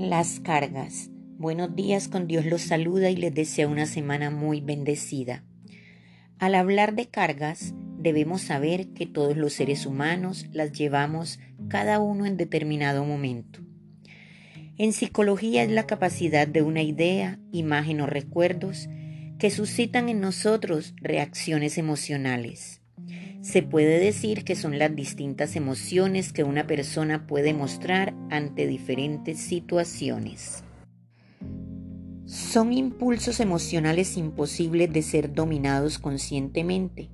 Las cargas. Buenos días, con Dios los saluda y les desea una semana muy bendecida. Al hablar de cargas, debemos saber que todos los seres humanos las llevamos cada uno en determinado momento. En psicología es la capacidad de una idea, imagen o recuerdos que suscitan en nosotros reacciones emocionales. Se puede decir que son las distintas emociones que una persona puede mostrar ante diferentes situaciones. Son impulsos emocionales imposibles de ser dominados conscientemente.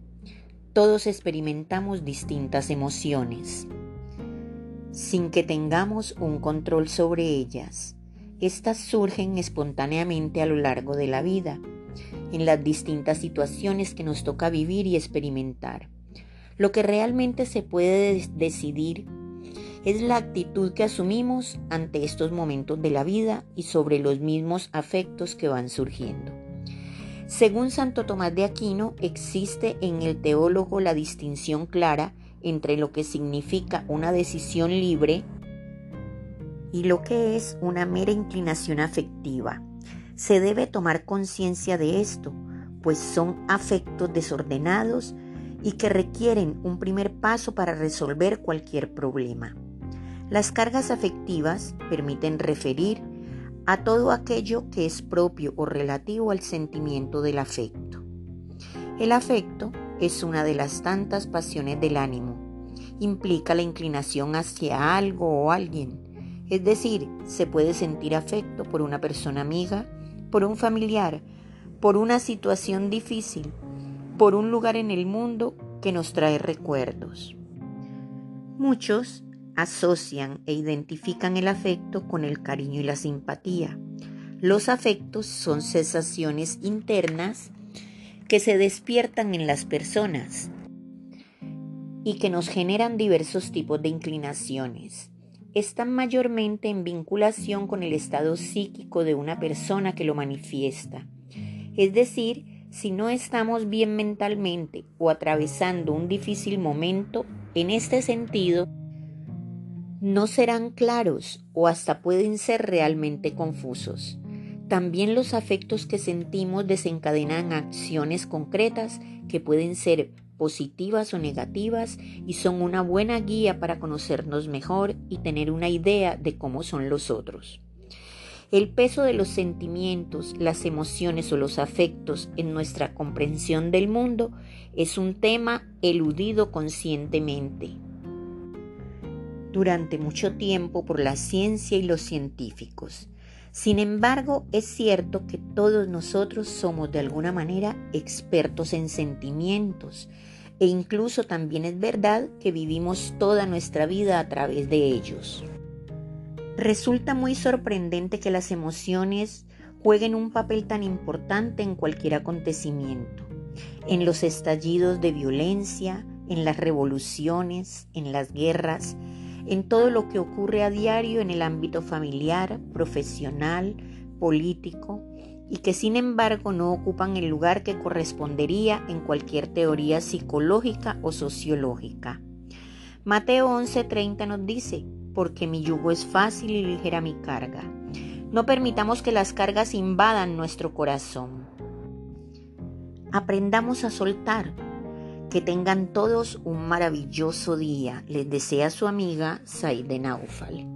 Todos experimentamos distintas emociones, sin que tengamos un control sobre ellas. Estas surgen espontáneamente a lo largo de la vida, en las distintas situaciones que nos toca vivir y experimentar. Lo que realmente se puede decidir es la actitud que asumimos ante estos momentos de la vida y sobre los mismos afectos que van surgiendo. Según Santo Tomás de Aquino, existe en el teólogo la distinción clara entre lo que significa una decisión libre y lo que es una mera inclinación afectiva. Se debe tomar conciencia de esto, pues son afectos desordenados y que requieren un primer paso para resolver cualquier problema. Las cargas afectivas permiten referir a todo aquello que es propio o relativo al sentimiento del afecto. El afecto es una de las tantas pasiones del ánimo. Implica la inclinación hacia algo o alguien. Es decir, se puede sentir afecto por una persona amiga, por un familiar, por una situación difícil, por un lugar en el mundo que nos trae recuerdos. Muchos asocian e identifican el afecto con el cariño y la simpatía. Los afectos son sensaciones internas que se despiertan en las personas y que nos generan diversos tipos de inclinaciones. Están mayormente en vinculación con el estado psíquico de una persona que lo manifiesta, es decir, si no estamos bien mentalmente o atravesando un difícil momento, en este sentido, no serán claros o hasta pueden ser realmente confusos. También los afectos que sentimos desencadenan acciones concretas que pueden ser positivas o negativas y son una buena guía para conocernos mejor y tener una idea de cómo son los otros. El peso de los sentimientos, las emociones o los afectos en nuestra comprensión del mundo es un tema eludido conscientemente durante mucho tiempo por la ciencia y los científicos. Sin embargo, es cierto que todos nosotros somos de alguna manera expertos en sentimientos e incluso también es verdad que vivimos toda nuestra vida a través de ellos. Resulta muy sorprendente que las emociones jueguen un papel tan importante en cualquier acontecimiento, en los estallidos de violencia, en las revoluciones, en las guerras, en todo lo que ocurre a diario en el ámbito familiar, profesional, político, y que sin embargo no ocupan el lugar que correspondería en cualquier teoría psicológica o sociológica. Mateo 11:30 nos dice, porque mi yugo es fácil y ligera mi carga. No permitamos que las cargas invadan nuestro corazón. Aprendamos a soltar. Que tengan todos un maravilloso día. Les desea su amiga Saide Naufal.